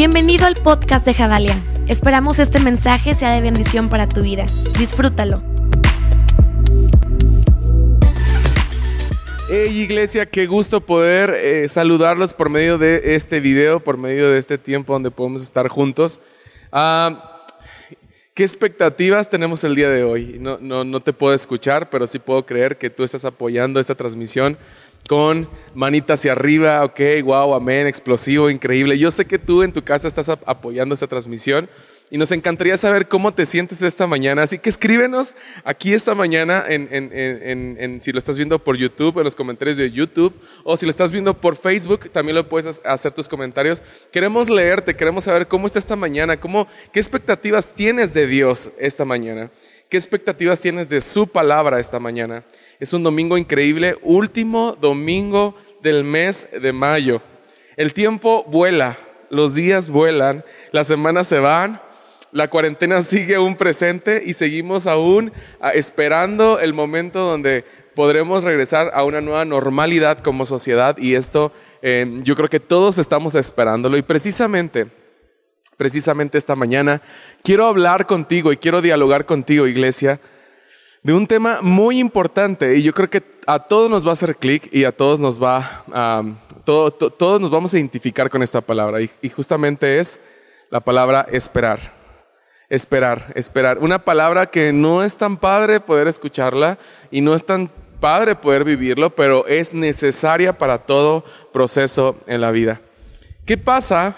Bienvenido al podcast de Javalia. Esperamos este mensaje sea de bendición para tu vida. Disfrútalo. Hey iglesia, qué gusto poder eh, saludarlos por medio de este video, por medio de este tiempo donde podemos estar juntos. Ah, ¿Qué expectativas tenemos el día de hoy? No, no, no te puedo escuchar, pero sí puedo creer que tú estás apoyando esta transmisión con manita hacia arriba, ok, wow, amén, explosivo, increíble. Yo sé que tú en tu casa estás apoyando esta transmisión y nos encantaría saber cómo te sientes esta mañana. Así que escríbenos aquí esta mañana, en, si lo estás viendo por YouTube, en los comentarios de YouTube, o si lo estás viendo por Facebook, también lo puedes hacer tus comentarios. Queremos leerte, queremos saber cómo está esta mañana, cómo, qué expectativas tienes de Dios esta mañana, qué expectativas tienes de su palabra esta mañana. Es un domingo increíble, último domingo del mes de mayo. El tiempo vuela, los días vuelan, las semanas se van, la cuarentena sigue aún presente y seguimos aún ah, esperando el momento donde podremos regresar a una nueva normalidad como sociedad y esto eh, yo creo que todos estamos esperándolo y precisamente, precisamente esta mañana quiero hablar contigo y quiero dialogar contigo iglesia de un tema muy importante y yo creo que a todos nos va a hacer clic y a todos nos va a, todos nos vamos a identificar con esta palabra y, y justamente es la palabra esperar. Esperar, esperar. Una palabra que no es tan padre poder escucharla y no es tan padre poder vivirlo, pero es necesaria para todo proceso en la vida. ¿Qué pasa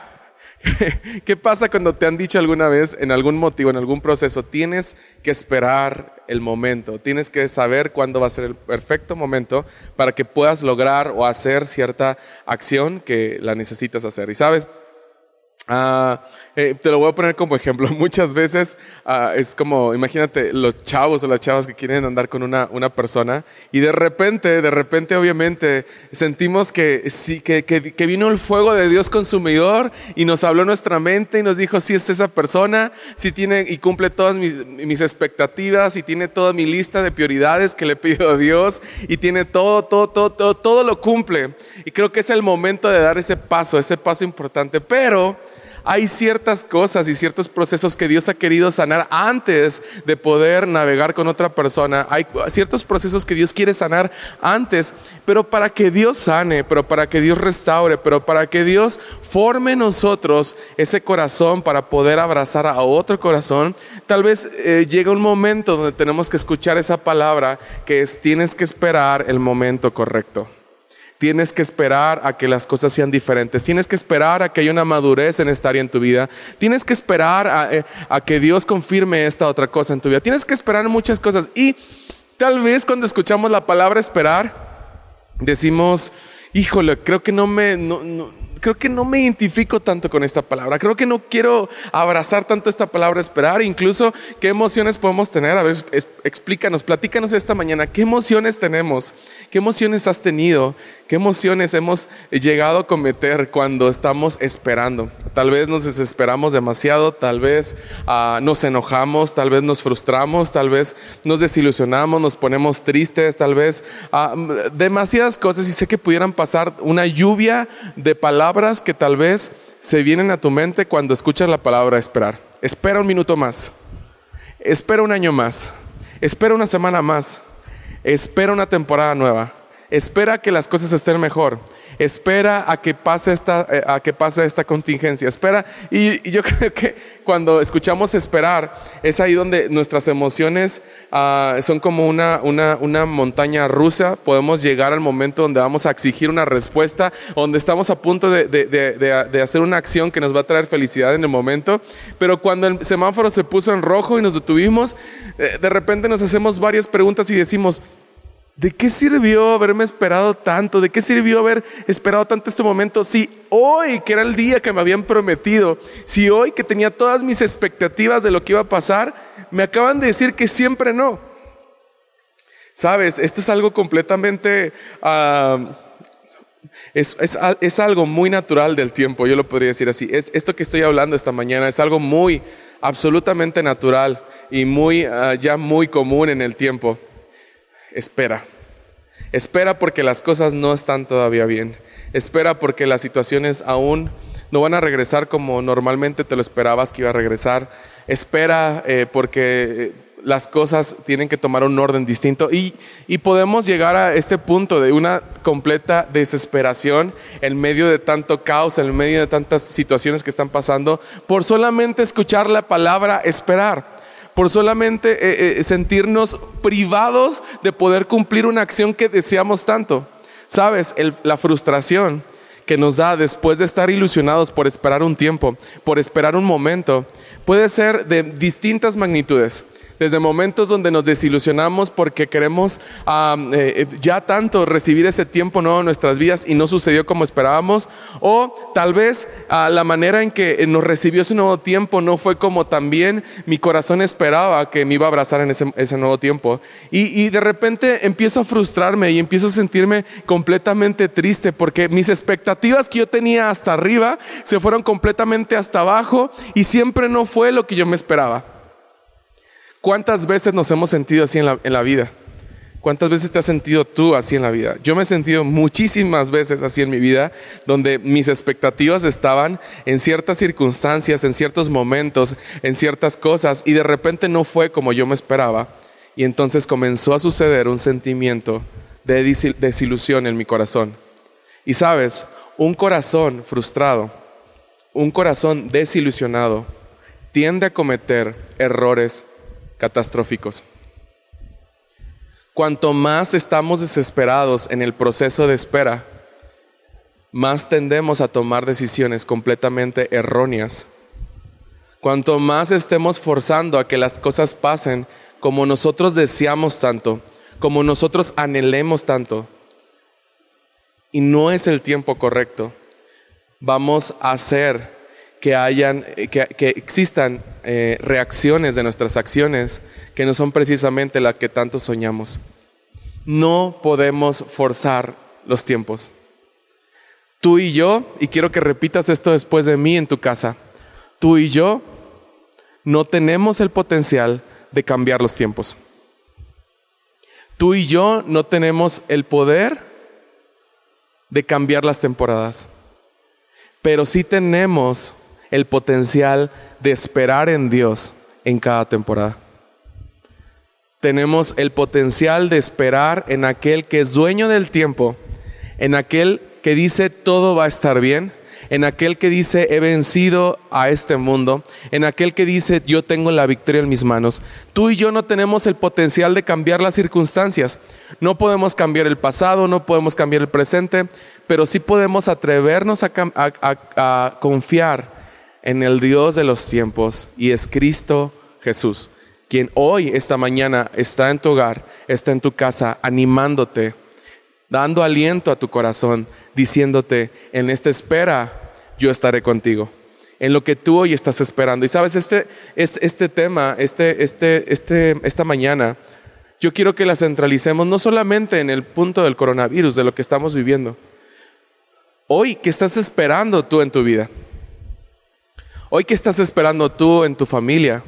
¿Qué pasa cuando te han dicho alguna vez, en algún motivo, en algún proceso, tienes que esperar el momento, tienes que saber cuándo va a ser el perfecto momento para que puedas lograr o hacer cierta acción que la necesitas hacer? Y sabes, Ah, eh, te lo voy a poner como ejemplo. Muchas veces ah, es como, imagínate los chavos o las chavas que quieren andar con una, una persona y de repente, de repente obviamente sentimos que, sí, que, que, vino el fuego de Dios consumidor y nos habló nuestra mente y nos dijo si es esa persona, si tiene y cumple todas mis, mis expectativas y tiene toda mi lista de prioridades que le pido a Dios y tiene todo, todo, todo, todo, todo lo cumple. Y creo que es el momento de dar ese paso, ese paso importante. Pero hay ciertas cosas y ciertos procesos que Dios ha querido sanar antes de poder navegar con otra persona. Hay ciertos procesos que Dios quiere sanar antes, pero para que Dios sane, pero para que Dios restaure, pero para que Dios forme en nosotros ese corazón para poder abrazar a otro corazón, tal vez eh, llega un momento donde tenemos que escuchar esa palabra que es tienes que esperar el momento correcto. Tienes que esperar a que las cosas sean diferentes. Tienes que esperar a que haya una madurez en esta área en tu vida. Tienes que esperar a, eh, a, que Dios confirme esta otra cosa en tu vida. Tienes que esperar muchas cosas. Y tal vez cuando escuchamos la palabra esperar, decimos, híjole, creo que no me, no, creo que no me identifico tanto con esta palabra. Creo que no quiero abrazar tanto esta palabra esperar. Incluso, ¿qué emociones podemos tener? A ver, explícanos, platícanos esta mañana. ¿Qué emociones tenemos? ¿Qué emociones has tenido? ¿Qué emociones hemos llegado a cometer cuando estamos esperando? Tal vez nos desesperamos demasiado, tal vez uh, nos enojamos, tal vez nos frustramos, tal vez nos desilusionamos, nos ponemos tristes, tal vez uh, demasiadas cosas. Y sé que pudieran pasar una lluvia de palabras que tal vez se vienen a tu mente cuando escuchas la palabra esperar. Espera un minuto más. Espera un año más. Espera una semana más. Espera una temporada nueva. Espera que las cosas estén mejor espera a que pase esta, eh, a que pase esta contingencia, espera. Y, yo creo que cuando escuchamos esperar, es ahí donde nuestras emociones ah, son como una, una, una, montaña rusa, podemos llegar al momento donde vamos a exigir una respuesta, donde estamos a punto de, de, de, hacer una acción que nos va a traer felicidad en el momento, pero cuando el semáforo se puso en rojo y nos detuvimos, eh, de repente nos hacemos varias preguntas y decimos, ¿De qué sirvió haberme esperado tanto? ¿De qué sirvió haber esperado tanto este momento? Si hoy, que era el día que me habían prometido, si hoy que tenía todas mis expectativas de lo que iba a pasar, me acaban de decir que siempre no. Sabes, esto es algo completamente... Uh, es, es, es, algo muy natural del tiempo, yo lo podría decir así. Es, esto que estoy hablando esta mañana es algo muy, absolutamente natural y muy, uh, ya muy común en el tiempo espera. Espera porque las cosas no están todavía bien. Espera porque las situaciones aún no van a regresar como normalmente te lo esperabas que iba a regresar. Espera eh, porque las cosas tienen que tomar un orden distinto y, y, podemos llegar a este punto de una completa desesperación en medio de tanto caos, en medio de tantas situaciones que están pasando, por solamente escuchar la palabra esperar por solamente eh, eh, sentirnos privados de poder cumplir una acción que deseamos tanto. Sabes, la frustración que nos da después de estar ilusionados por esperar un tiempo, por esperar un momento, puede ser de distintas magnitudes desde momentos donde nos desilusionamos porque queremos eh, ya tanto recibir ese tiempo nuevo en nuestras vidas y no sucedió como esperábamos, o tal vez la manera en que nos recibió ese nuevo tiempo no fue como también mi corazón esperaba que me iba a abrazar en ese, nuevo tiempo. Y, y de repente empiezo a frustrarme y empiezo a sentirme completamente triste porque mis expectativas que yo tenía hasta arriba se fueron completamente hasta abajo y siempre no fue lo que yo me esperaba. ¿Cuántas veces nos hemos sentido así en la, vida? ¿Cuántas veces te has sentido tú así en la vida? Yo me he sentido muchísimas veces así en mi vida, donde mis expectativas estaban en ciertas circunstancias, en ciertos momentos, en ciertas cosas, y de repente no fue como yo me esperaba. Y entonces comenzó a suceder un sentimiento de desilusión en mi corazón. Y sabes, un corazón frustrado, un corazón desilusionado, tiende a cometer errores catastróficos. Cuanto más estamos desesperados en el proceso de espera, más tendemos a tomar decisiones completamente erróneas. Cuanto más estemos forzando a que las cosas pasen como nosotros deseamos tanto, como nosotros anhelemos tanto, y no es el tiempo correcto, vamos a hacer que, hayan, eh, que, existan eh, reacciones de nuestras acciones que no son precisamente las que tanto soñamos. No podemos forzar los tiempos. Tú y yo, y quiero que repitas esto después de mí en tu casa, tú y yo no tenemos el potencial de cambiar los tiempos. Tú y yo no tenemos el poder de cambiar las temporadas, pero sí tenemos el potencial de esperar en Dios en cada temporada. Tenemos el potencial de esperar en aquel que es dueño del tiempo, en aquel que dice todo va a estar bien, en aquel que dice he vencido a este mundo, en aquel que dice yo tengo la victoria en mis manos. Tú y yo no tenemos el potencial de cambiar las circunstancias. No podemos cambiar el pasado, no podemos cambiar el presente, pero sí podemos atrevernos a, a confiar en el Dios de los tiempos y es Cristo Jesús, quien hoy, esta mañana, está en tu hogar, está en tu casa, animándote, dando aliento a tu corazón, diciéndote, en esta espera yo estaré contigo. En lo que tú hoy estás esperando. Y sabes, este, este tema, este, este, este, esta mañana, yo quiero que la centralicemos no solamente en el punto del coronavirus, de lo que estamos viviendo. Hoy, ¿qué estás esperando tú en tu vida? Hoy, ¿qué estás esperando tú en tu familia?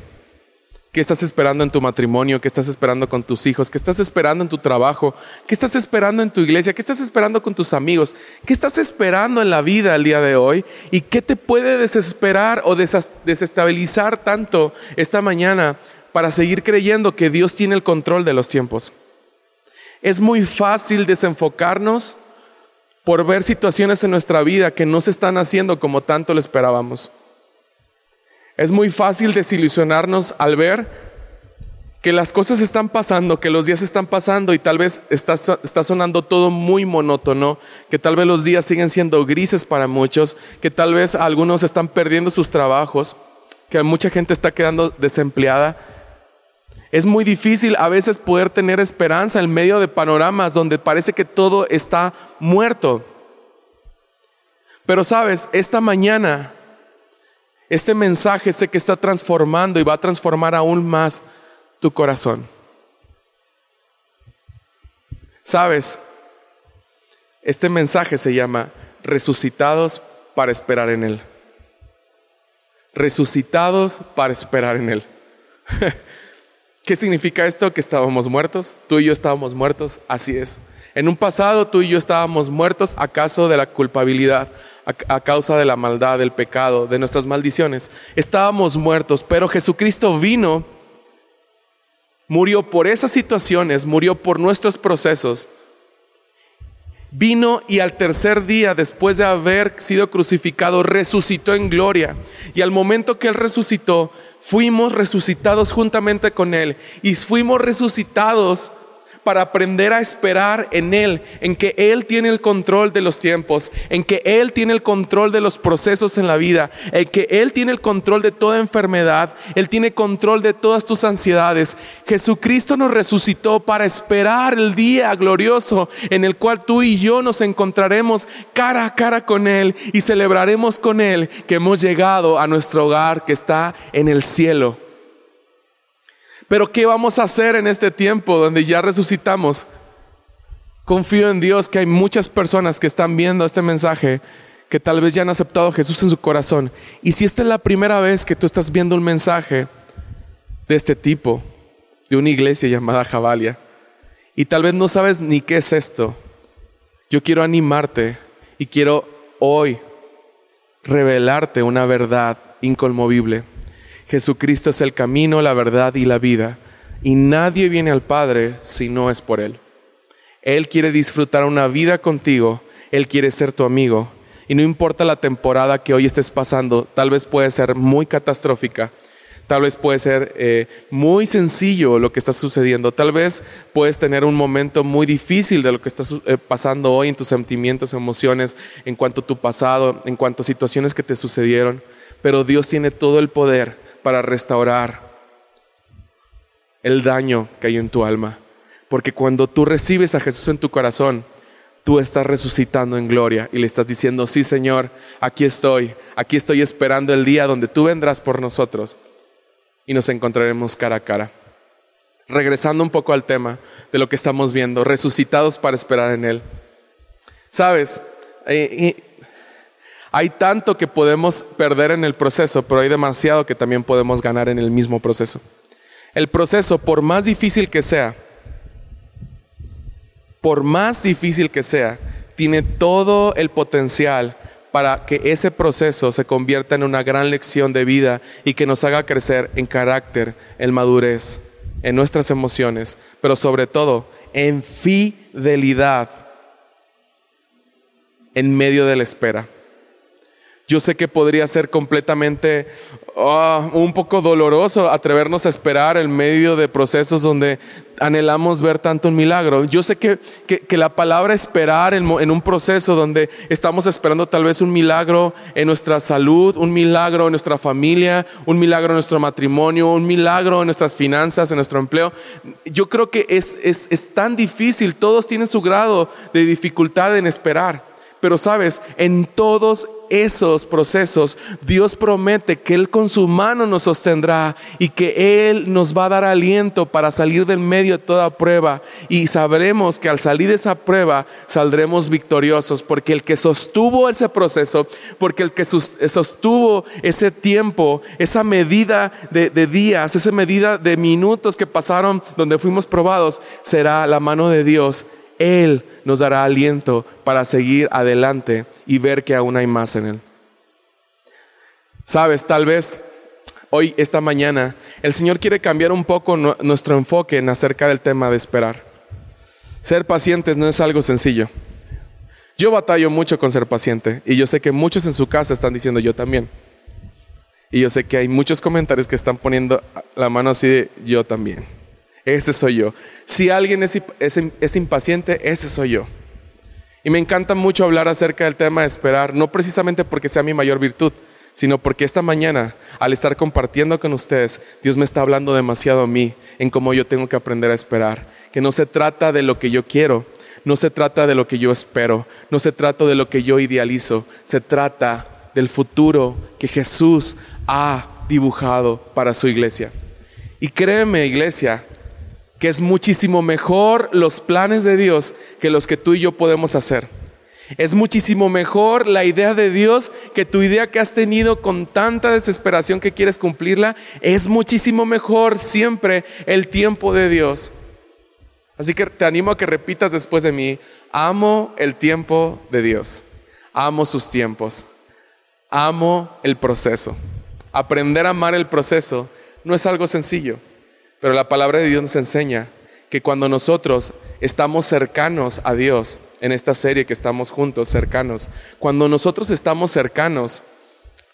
¿Qué estás esperando en tu matrimonio? ¿Qué estás esperando con tus hijos? ¿Qué estás esperando en tu trabajo? ¿Qué estás esperando en tu iglesia? ¿Qué estás esperando con tus amigos? ¿Qué estás esperando en la vida el día de hoy? ¿Y qué te puede desesperar o desestabilizar tanto esta mañana para seguir creyendo que Dios tiene el control de los tiempos? Es muy fácil desenfocarnos por ver situaciones en nuestra vida que no se están haciendo como tanto lo esperábamos. Es muy fácil desilusionarnos al ver que las cosas están pasando, que los días están pasando y tal vez está, está, sonando todo muy monótono, que tal vez los días siguen siendo grises para muchos, que tal vez algunos están perdiendo sus trabajos, que mucha gente está quedando desempleada. Es muy difícil a veces poder tener esperanza en medio de panoramas donde parece que todo está muerto. Pero sabes, esta mañana este mensaje sé que está transformando y va a transformar aún más tu corazón. Sabes, este mensaje se llama resucitados para esperar en Él. Resucitados para esperar en Él. ¿Qué significa esto? Que estábamos muertos. Tú y yo estábamos muertos. Así es. En un pasado tú y yo estábamos muertos acaso de la culpabilidad, a, causa de la maldad, del pecado, de nuestras maldiciones. Estábamos muertos, pero Jesucristo vino, murió por esas situaciones, murió por nuestros procesos. Vino y al tercer día, después de haber sido crucificado, resucitó en gloria. Y al momento que Él resucitó, fuimos resucitados juntamente con Él. Y fuimos resucitados para aprender a esperar en Él, en que Él tiene el control de los tiempos, en que Él tiene el control de los procesos en la vida, en que Él tiene el control de toda enfermedad, Él tiene control de todas tus ansiedades. Jesucristo nos resucitó para esperar el día glorioso en el cual tú y yo nos encontraremos cara a cara con Él y celebraremos con Él que hemos llegado a nuestro hogar que está en el cielo. Pero ¿qué vamos a hacer en este tiempo donde ya resucitamos? Confío en Dios que hay muchas personas que están viendo este mensaje que tal vez ya han aceptado a Jesús en su corazón. Y si esta es la primera vez que tú estás viendo un mensaje de este tipo, de una iglesia llamada Jabalia, y tal vez no sabes ni qué es esto, yo quiero animarte y quiero hoy revelarte una verdad inconmovible. Jesucristo es el camino, la verdad y la vida. Y nadie viene al Padre si no es por Él. Él quiere disfrutar una vida contigo. Él quiere ser tu amigo. Y no importa la temporada que hoy estés pasando, tal vez puede ser muy catastrófica. Tal vez puede ser eh, muy sencillo lo que está sucediendo. Tal vez puedes tener un momento muy difícil de lo que está eh, pasando hoy en tus sentimientos, emociones, en cuanto a tu pasado, en cuanto a situaciones que te sucedieron. Pero Dios tiene todo el poder para restaurar el daño que hay en tu alma. Porque cuando tú recibes a Jesús en tu corazón, tú estás resucitando en gloria y le estás diciendo, sí Señor, aquí estoy, aquí estoy esperando el día donde tú vendrás por nosotros y nos encontraremos cara a cara. Regresando un poco al tema de lo que estamos viendo, resucitados para esperar en Él. Sabes, eh, hay tanto que podemos perder en el proceso, pero hay demasiado que también podemos ganar en el mismo proceso. El proceso, por más difícil que sea, por más difícil que sea, tiene todo el potencial para que ese proceso se convierta en una gran lección de vida y que nos haga crecer en carácter, en madurez, en nuestras emociones, pero sobre todo en fidelidad en medio de la espera. Yo sé que podría ser completamente ah, un poco doloroso atrevernos a esperar en medio de procesos donde anhelamos ver tanto un milagro. Yo sé que, la palabra esperar en, en, un proceso donde estamos esperando tal vez un milagro en nuestra salud, un milagro en nuestra familia, un milagro en nuestro matrimonio, un milagro en nuestras finanzas, en nuestro empleo, yo creo que es, es, es tan difícil, todos tienen su grado de dificultad en esperar. Pero sabes, en todos esos procesos, Dios promete que Él con su mano nos sostendrá y que Él nos va a dar aliento para salir del medio de toda prueba. Y sabremos que al salir de esa prueba saldremos victoriosos, porque el que sostuvo ese proceso, porque el que sostuvo ese tiempo, esa medida de, de días, esa medida de minutos que pasaron donde fuimos probados, será la mano de Dios. Él nos dará aliento para seguir adelante y ver que aún hay más en Él. Sabes, tal vez hoy, esta mañana, el Señor quiere cambiar un poco nuestro enfoque en acerca del tema de esperar. Ser pacientes no es algo sencillo. Yo batallo mucho con ser paciente y yo sé que muchos en su casa están diciendo yo también. Y yo sé que hay muchos comentarios que están poniendo la mano así de yo también. Ese soy yo. Si alguien es, es, impaciente, ese soy yo. Y me encanta mucho hablar acerca del tema de esperar, no precisamente porque sea mi mayor virtud, sino porque esta mañana, al estar compartiendo con ustedes, Dios me está hablando demasiado a mí en cómo yo tengo que aprender a esperar. Que no se trata de lo que yo quiero, no se trata de lo que yo espero, no se trata de lo que yo idealizo, se trata del futuro que Jesús ha dibujado para su iglesia. Y créeme, iglesia, que es muchísimo mejor los planes de Dios que los que tú y yo podemos hacer. Es muchísimo mejor la idea de Dios que tu idea que has tenido con tanta desesperación que quieres cumplirla. Es muchísimo mejor siempre el tiempo de Dios. Así que te animo a que repitas después de mí, amo el tiempo de Dios. amo sus tiempos, amo el proceso. Aprender a amar el proceso no es algo sencillo, pero la palabra de Dios nos enseña que cuando nosotros estamos cercanos a Dios, en esta serie que estamos juntos, cercanos, cuando nosotros estamos cercanos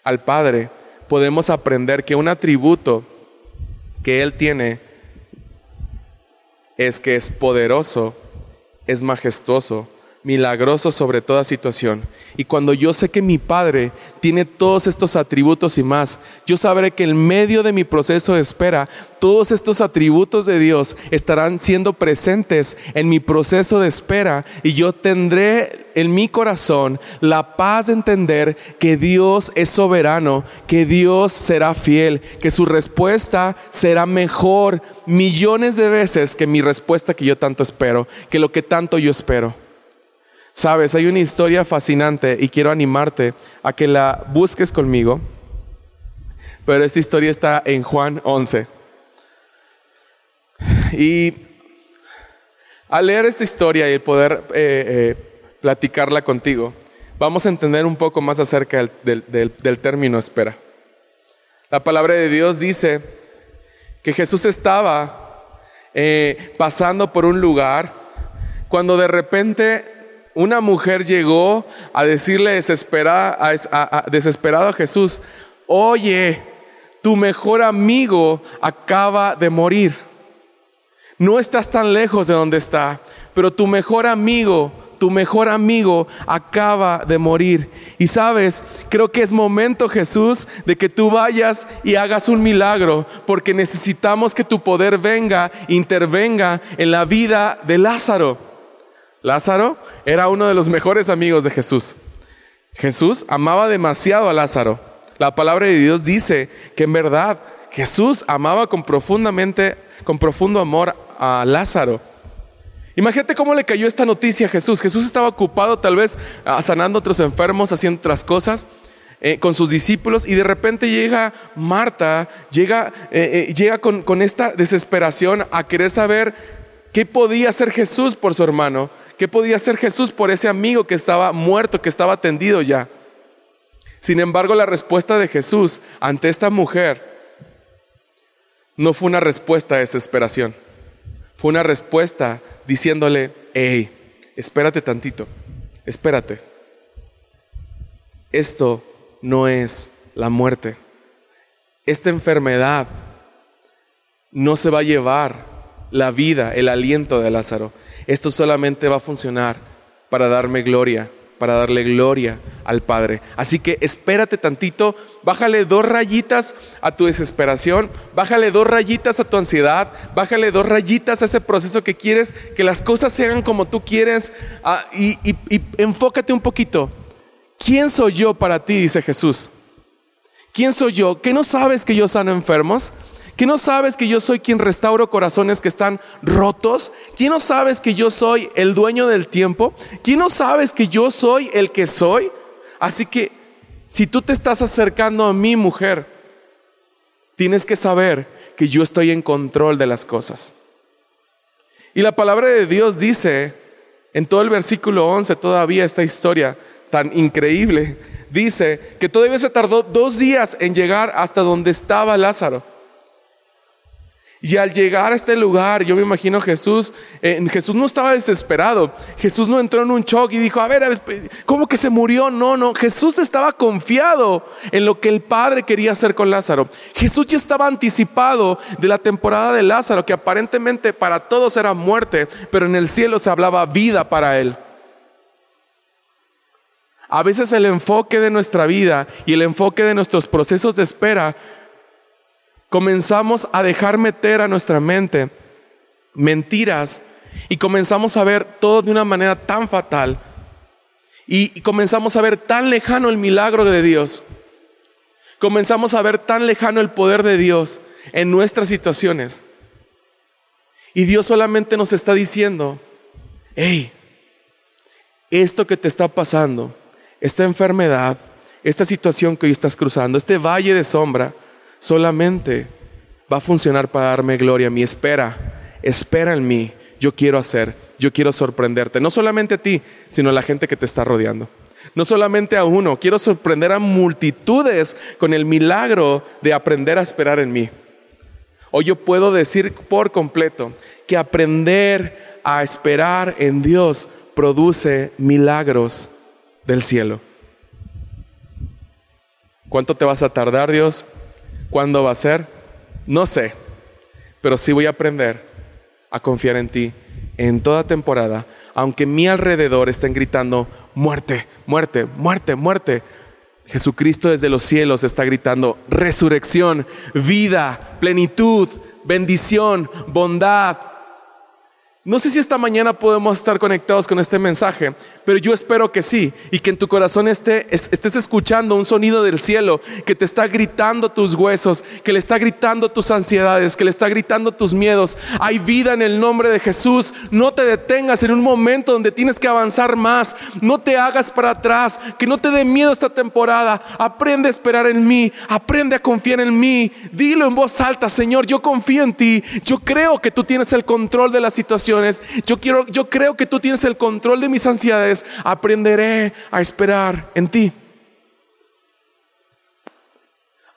al Padre, podemos aprender que un atributo que Él tiene es que es poderoso, es majestuoso, milagroso sobre toda situación. Y cuando yo sé que mi Padre tiene todos estos atributos y más, yo sabré que en medio de mi proceso de espera, todos estos atributos de Dios estarán siendo presentes en mi proceso de espera y yo tendré en mi corazón la paz de entender que Dios es soberano, que Dios será fiel, que su respuesta será mejor millones de veces que mi respuesta que yo tanto espero, que lo que tanto yo espero. Sabes, hay una historia fascinante y quiero animarte a que la busques conmigo, pero esta historia está en Juan 11. Y al leer esta historia y poder eh, eh, platicarla contigo, vamos a entender un poco más acerca del, término espera. La palabra de Dios dice que Jesús estaba eh, pasando por un lugar cuando de repente una mujer llegó a decirle desesperada a, desesperado a Jesús, oye, tu mejor amigo acaba de morir. No estás tan lejos de donde está, pero tu mejor amigo, tu mejor amigo acaba de morir. Y sabes, creo que es momento, Jesús, de que tú vayas y hagas un milagro, porque necesitamos que tu poder venga, intervenga en la vida de Lázaro. Lázaro era uno de los mejores amigos de Jesús. Jesús amaba demasiado a Lázaro. La palabra de Dios dice que en verdad Jesús amaba con profundamente, con profundo amor a Lázaro. Imagínate cómo le cayó esta noticia a Jesús. Jesús estaba ocupado tal vez ah, sanando a otros enfermos, haciendo otras cosas eh, con sus discípulos y de repente llega Marta, llega, eh, eh, llega con, con esta desesperación a querer saber qué podía hacer Jesús por su hermano. ¿Qué podía hacer Jesús por ese amigo que estaba muerto, que estaba tendido ya? Sin embargo, la respuesta de Jesús ante esta mujer no fue una respuesta de desesperación. Fue una respuesta diciéndole, hey, espérate tantito, espérate. Esto no es la muerte. Esta enfermedad no se va a llevar la vida, el aliento de Lázaro. Esto solamente va a funcionar para darme gloria, para darle gloria al Padre. Así que espérate tantito, bájale dos rayitas a tu desesperación, bájale dos rayitas a tu ansiedad, bájale dos rayitas a ese proceso que quieres, que las cosas se hagan como tú quieres ah, y, y enfócate un poquito. ¿Quién soy yo para ti? Dice Jesús. ¿Quién soy yo? ¿Que no sabes que yo sano enfermos? ¿Quién no sabes que yo soy quien restauro corazones que están rotos? ¿Quién no sabes que yo soy el dueño del tiempo? ¿Quién no sabes que yo soy el que soy? Así que si tú te estás acercando a mi mujer, tienes que saber que yo estoy en control de las cosas. Y la palabra de Dios dice, en todo el versículo 11, todavía esta historia tan increíble, dice que todavía se tardó dos días en llegar hasta donde estaba Lázaro. Y al llegar a este lugar, yo me imagino Jesús, eh, Jesús no estaba desesperado, Jesús no entró en un shock y dijo, a ver, ¿cómo que se murió? No, no, Jesús estaba confiado en lo que el Padre quería hacer con Lázaro. Jesús ya estaba anticipado de la temporada de Lázaro, que aparentemente para todos era muerte, pero en el cielo se hablaba vida para él. A veces el enfoque de nuestra vida y el enfoque de nuestros procesos de espera comenzamos a dejar meter a nuestra mente mentiras y comenzamos a ver todo de una manera tan fatal y, comenzamos a ver tan lejano el milagro de Dios. Comenzamos a ver tan lejano el poder de Dios en nuestras situaciones. Y Dios solamente nos está diciendo, hey, esto que te está pasando, esta enfermedad, esta situación que hoy estás cruzando, este valle de sombra, solamente va a funcionar para darme gloria. Mi espera, espera en mí. Yo quiero hacer, yo quiero sorprenderte. No solamente a ti, sino a la gente que te está rodeando. No solamente a uno, quiero sorprender a multitudes con el milagro de aprender a esperar en mí. Hoy yo puedo decir por completo que aprender a esperar en Dios produce milagros del cielo. ¿Cuánto te vas a tardar, Dios? ¿Cuándo va a ser? No sé, pero sí voy a aprender a confiar en ti en toda temporada, aunque mi alrededor estén gritando, muerte, muerte, muerte, muerte. Jesucristo desde los cielos está gritando, resurrección, vida, plenitud, bendición, bondad, no sé si esta mañana podemos estar conectados con este mensaje, pero yo espero que sí y que en tu corazón esté, estés escuchando un sonido del cielo que te está gritando tus huesos, que le está gritando tus ansiedades, que le está gritando tus miedos. Hay vida en el nombre de Jesús. No te detengas en un momento donde tienes que avanzar más. No te hagas para atrás, que no te dé miedo esta temporada. Aprende a esperar en mí, aprende a confiar en mí. Dilo en voz alta, Señor, yo confío en ti. Yo creo que tú tienes el control de la situación yo, quiero, yo creo que tú tienes el control de mis ansiedades. Aprenderé a esperar en ti.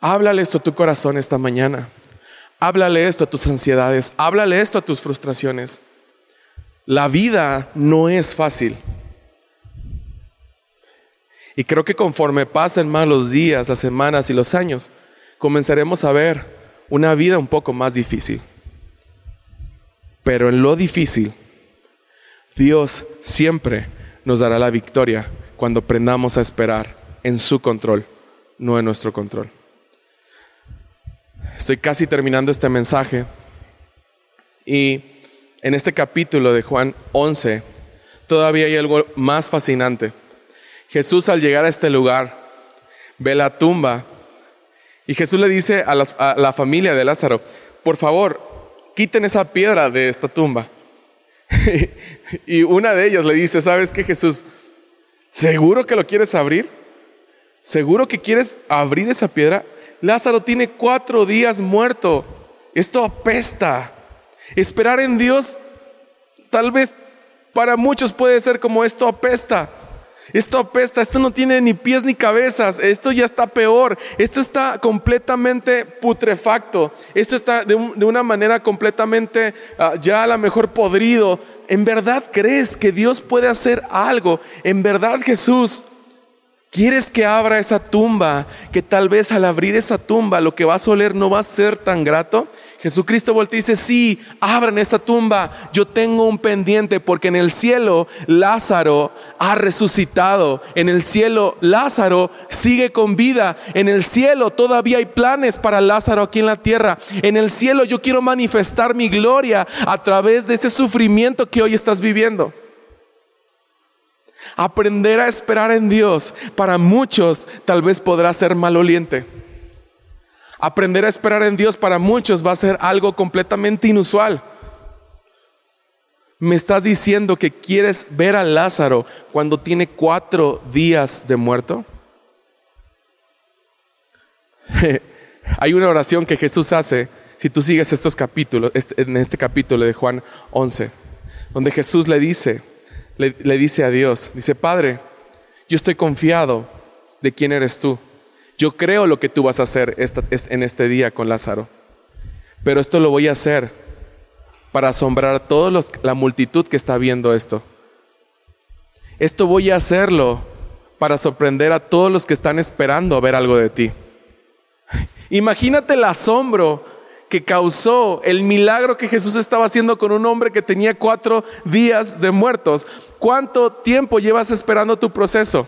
Háblale esto a tu corazón esta mañana. Háblale esto a tus ansiedades. Háblale esto a tus frustraciones. La vida no es fácil. Y creo que conforme pasen más los días, las semanas y los años, comenzaremos a ver una vida un poco más difícil. Pero en lo difícil, Dios siempre nos dará la victoria cuando aprendamos a esperar en su control, no en nuestro control. Estoy casi terminando este mensaje y en este capítulo de Juan 11 todavía hay algo más fascinante. Jesús al llegar a este lugar ve la tumba y Jesús le dice a, la familia de Lázaro, por favor, quiten esa piedra de esta tumba. y una de ellas le dice, ¿sabes qué Jesús? ¿Seguro que lo quieres abrir? ¿Seguro que quieres abrir esa piedra? Lázaro tiene cuatro días muerto. Esto apesta. Esperar en Dios tal vez para muchos puede ser como esto apesta. Esto apesta, esto no tiene ni pies ni cabezas, esto ya está peor, esto está completamente putrefacto, esto está de, una manera completamente ah, ya a lo mejor podrido. ¿En verdad crees que Dios puede hacer algo? ¿En verdad Jesús ¿Quieres que abra esa tumba? Que tal vez al abrir esa tumba lo que va a oler no va a ser tan grato. Jesucristo voltea y dice, sí, abran esa tumba. Yo tengo un pendiente porque en el cielo Lázaro ha resucitado. En el cielo Lázaro sigue con vida. En el cielo todavía hay planes para Lázaro aquí en la tierra. En el cielo yo quiero manifestar mi gloria a través de ese sufrimiento que hoy estás viviendo. Aprender a esperar en Dios para muchos tal vez podrá ser maloliente. Aprender a esperar en Dios para muchos va a ser algo completamente inusual. Me estás diciendo que quieres ver a Lázaro cuando tiene cuatro días de muerto. Hay una oración que Jesús hace si tú sigues estos capítulos, en este capítulo de Juan 11, donde Jesús le dice, le, dice a Dios, dice, Padre, yo estoy confiado de quién eres tú. Yo creo lo que tú vas a hacer en este día con Lázaro. Pero esto lo voy a hacer para asombrar a toda la multitud que está viendo esto. Esto voy a hacerlo para sorprender a todos los que están esperando ver algo de ti. Imagínate el asombro que causó el milagro que Jesús estaba haciendo con un hombre que tenía cuatro días de muertos. ¿Cuánto tiempo llevas esperando tu proceso?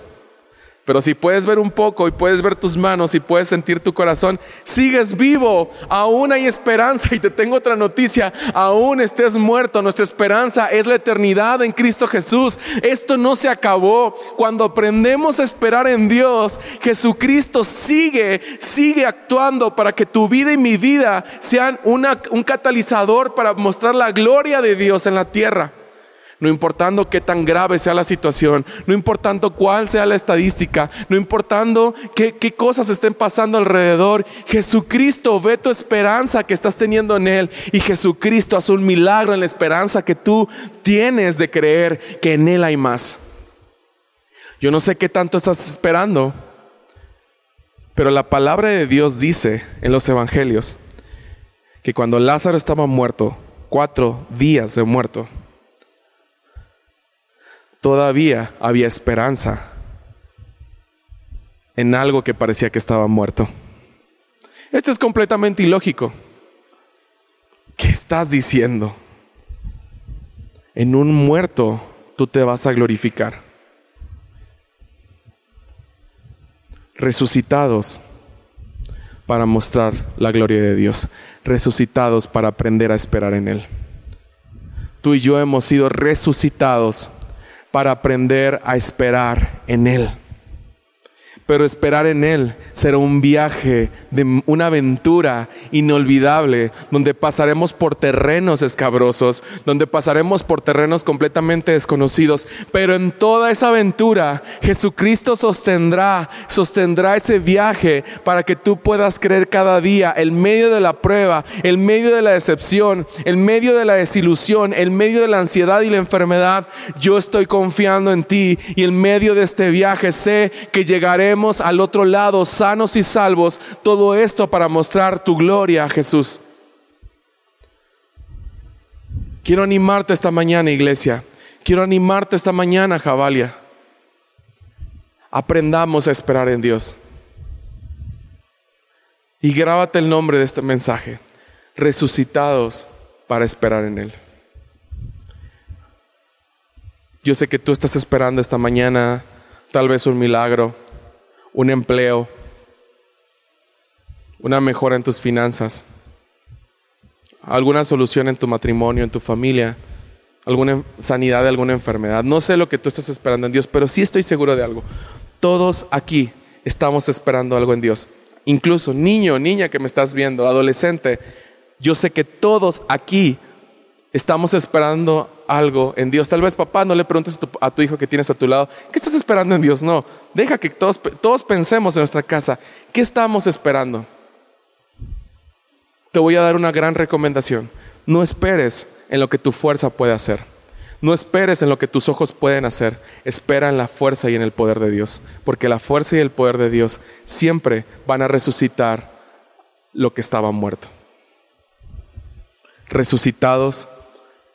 Pero si puedes ver un poco y puedes ver tus manos y puedes sentir tu corazón, sigues vivo, aún hay esperanza. Y te tengo otra noticia, aún estés muerto, nuestra esperanza es la eternidad en Cristo Jesús. Esto no se acabó. Cuando aprendemos a esperar en Dios, Jesucristo sigue, sigue actuando para que tu vida y mi vida sean un catalizador para mostrar la gloria de Dios en la tierra no importando qué tan grave sea la situación, no importando cuál sea la estadística, no importando qué, qué, cosas estén pasando alrededor, Jesucristo ve tu esperanza que estás teniendo en Él y Jesucristo hace un milagro en la esperanza que tú tienes de creer que en Él hay más. Yo no sé qué tanto estás esperando, pero la palabra de Dios dice en los evangelios que cuando Lázaro estaba muerto, cuatro días de muerto, todavía había esperanza en algo que parecía que estaba muerto. Esto es completamente ilógico. ¿Qué estás diciendo? En un muerto tú te vas a glorificar. Resucitados para mostrar la gloria de Dios. Resucitados para aprender a esperar en Él. Tú y yo hemos sido resucitados para aprender a esperar en Él pero esperar en Él será un viaje, de una aventura inolvidable, donde pasaremos por terrenos escabrosos, donde pasaremos por terrenos completamente desconocidos, pero en toda esa aventura Jesucristo sostendrá, sostendrá ese viaje para que tú puedas creer cada día, en medio de la prueba, en medio de la decepción, en medio de la desilusión, en medio de la ansiedad y la enfermedad, yo estoy confiando en ti y en medio de este viaje sé que llegaremos al otro lado sanos y salvos, todo esto para mostrar tu gloria a Jesús. Quiero animarte esta mañana, iglesia. Quiero animarte esta mañana, Javalia. Aprendamos a esperar en Dios. Y grábate el nombre de este mensaje. Resucitados para esperar en Él. Yo sé que tú estás esperando esta mañana tal vez un milagro un empleo, una mejora en tus finanzas, alguna solución en tu matrimonio, en tu familia, alguna sanidad de alguna enfermedad. No sé lo que tú estás esperando en Dios, pero sí estoy seguro de algo. Todos aquí estamos esperando algo en Dios. Incluso niño, niña que me estás viendo, adolescente, yo sé que todos aquí estamos esperando algo en Dios. Tal vez, papá, no le preguntes a tu, hijo que tienes a tu lado, ¿qué estás esperando en Dios? No, deja que todos, todos pensemos en nuestra casa, ¿qué estamos esperando? Te voy a dar una gran recomendación. No esperes en lo que tu fuerza puede hacer. No esperes en lo que tus ojos pueden hacer. Espera en la fuerza y en el poder de Dios. Porque la fuerza y el poder de Dios siempre van a resucitar lo que estaba muerto. Resucitados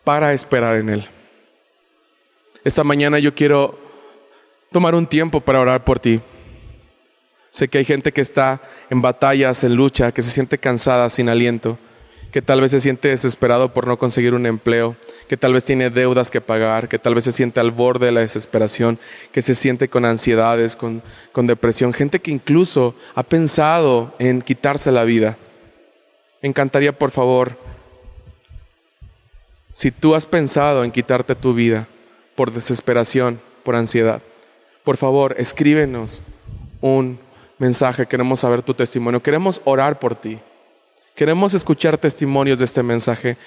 para esperar en Él. Esta mañana yo quiero tomar un tiempo para orar por ti. Sé que hay gente que está en batallas, en lucha, que se siente cansada, sin aliento, que tal vez se siente desesperado por no conseguir un empleo, que tal vez tiene deudas que pagar, que tal vez se siente al borde de la desesperación, que se siente con ansiedades, con, con depresión, gente que incluso ha pensado en quitarse la vida. Encantaría, por favor, si tú has pensado en quitarte tu vida por desesperación, por ansiedad, por favor, escríbenos un mensaje. Queremos saber tu testimonio. Queremos orar por ti. Queremos escuchar testimonios de este mensaje.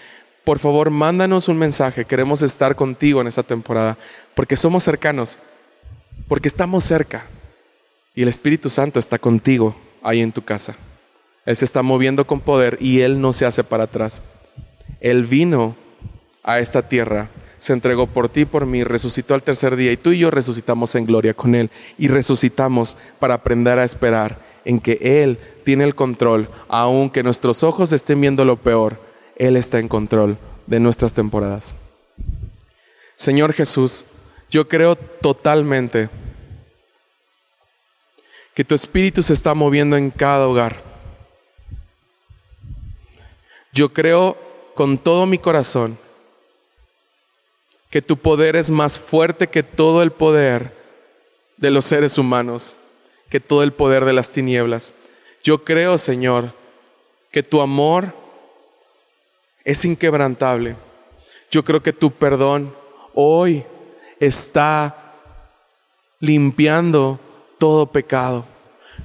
Por favor, mándanos un mensaje. Queremos estar contigo en esta temporada porque somos cercanos, porque estamos cerca y el Espíritu Santo está contigo ahí en tu casa. Él se está moviendo con poder y Él no se hace para atrás. Él vino a esta tierra, se entregó por ti y por mí, resucitó al tercer día y tú y yo resucitamos en gloria con Él y resucitamos para aprender a esperar en que Él tiene el control, aunque nuestros ojos estén viendo lo peor, Él está en control de nuestras temporadas. Señor Jesús, yo creo totalmente que tu espíritu se está moviendo en cada hogar. Yo creo con todo mi corazón que tu poder es más fuerte que todo el poder de los seres humanos, que todo el poder de las tinieblas. Yo creo, Señor, que tu amor es inquebrantable. Yo creo que tu perdón hoy está limpiando todo pecado.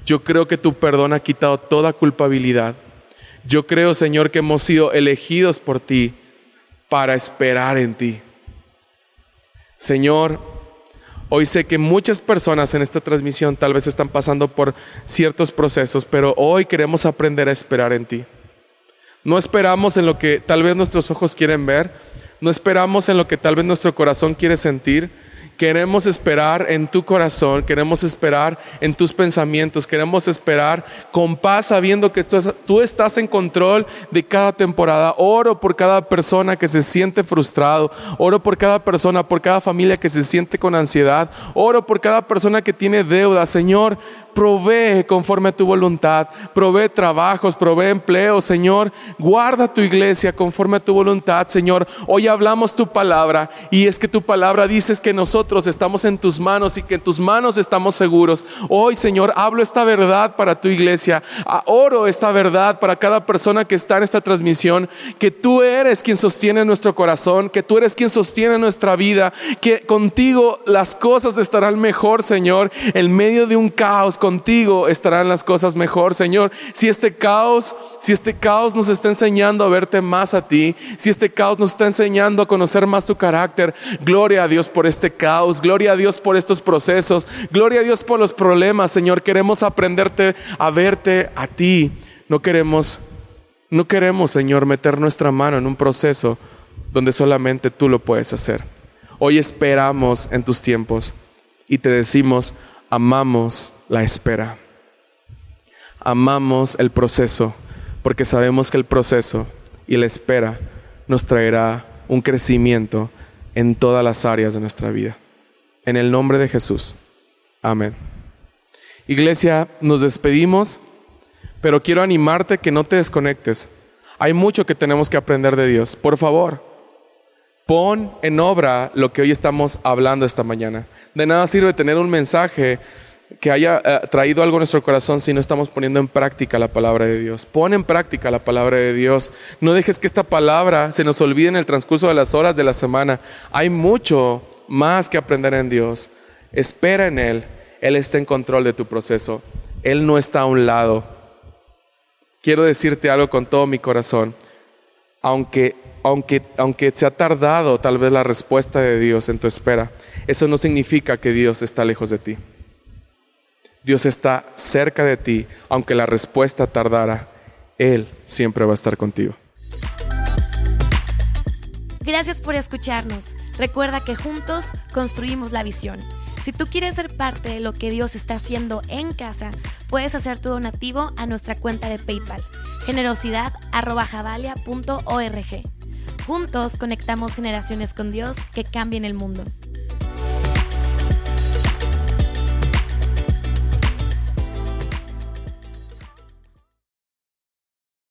Yo creo que tu perdón ha quitado toda culpabilidad. Yo creo, Señor, que hemos sido elegidos por ti para esperar en ti. Señor, hoy sé que muchas personas en esta transmisión tal vez están pasando por ciertos procesos, pero hoy queremos aprender a esperar en ti. No esperamos en lo que tal vez nuestros ojos quieren ver, no esperamos en lo que tal vez nuestro corazón quiere sentir. Queremos esperar en tu corazón, queremos esperar en tus pensamientos, queremos esperar con paz sabiendo que tú estás en control de cada temporada. Oro por cada persona que se siente frustrado, oro por cada persona, por cada familia que se siente con ansiedad, oro por cada persona que tiene deuda. Señor, provee conforme a tu voluntad, provee trabajos, provee empleo, Señor. Guarda tu iglesia conforme a tu voluntad, Señor. Hoy hablamos tu palabra y es que tu palabra dices que nosotros estamos en tus manos y que en tus manos estamos seguros. Hoy, Señor, hablo esta verdad para tu iglesia. Oro esta verdad para cada persona que está en esta transmisión, que tú eres quien sostiene nuestro corazón, que tú eres quien sostiene nuestra vida, que contigo las cosas estarán mejor, Señor, en medio de un caos contigo estarán las cosas mejor, Señor. Si este caos, si este caos nos está enseñando a verte más a ti, si este caos nos está enseñando a conocer más tu carácter, gloria a Dios por este caos, gloria a Dios por estos procesos, gloria a Dios por los problemas, Señor. Queremos aprenderte a verte a ti. No queremos no queremos, Señor, meter nuestra mano en un proceso donde solamente tú lo puedes hacer. Hoy esperamos en tus tiempos y te decimos, amamos la espera. Amamos el proceso porque sabemos que el proceso y la espera nos traerá un crecimiento en todas las áreas de nuestra vida. En el nombre de Jesús. Amén. Iglesia, nos despedimos, pero quiero animarte que no te desconectes. Hay mucho que tenemos que aprender de Dios. Por favor, pon en obra lo que hoy estamos hablando esta mañana. De nada sirve tener un mensaje que haya eh, traído algo a nuestro corazón si no estamos poniendo en práctica la palabra de Dios. Pon en práctica la palabra de Dios. No dejes que esta palabra se nos olvide en el transcurso de las horas de la semana. Hay mucho más que aprender en Dios. Espera en Él. Él está en control de tu proceso. Él no está a un lado. Quiero decirte algo con todo mi corazón. Aunque, aunque, aunque se ha tardado tal vez la respuesta de Dios en tu espera, eso no significa que Dios está lejos de ti. Dios está cerca de ti, aunque la respuesta tardara, Él siempre va a estar contigo. Gracias por escucharnos. Recuerda que juntos construimos la visión. Si tú quieres ser parte de lo que Dios está haciendo en casa, puedes hacer tu donativo a nuestra cuenta de PayPal, generosidad.javalia.org. Juntos conectamos generaciones con Dios que cambien el mundo.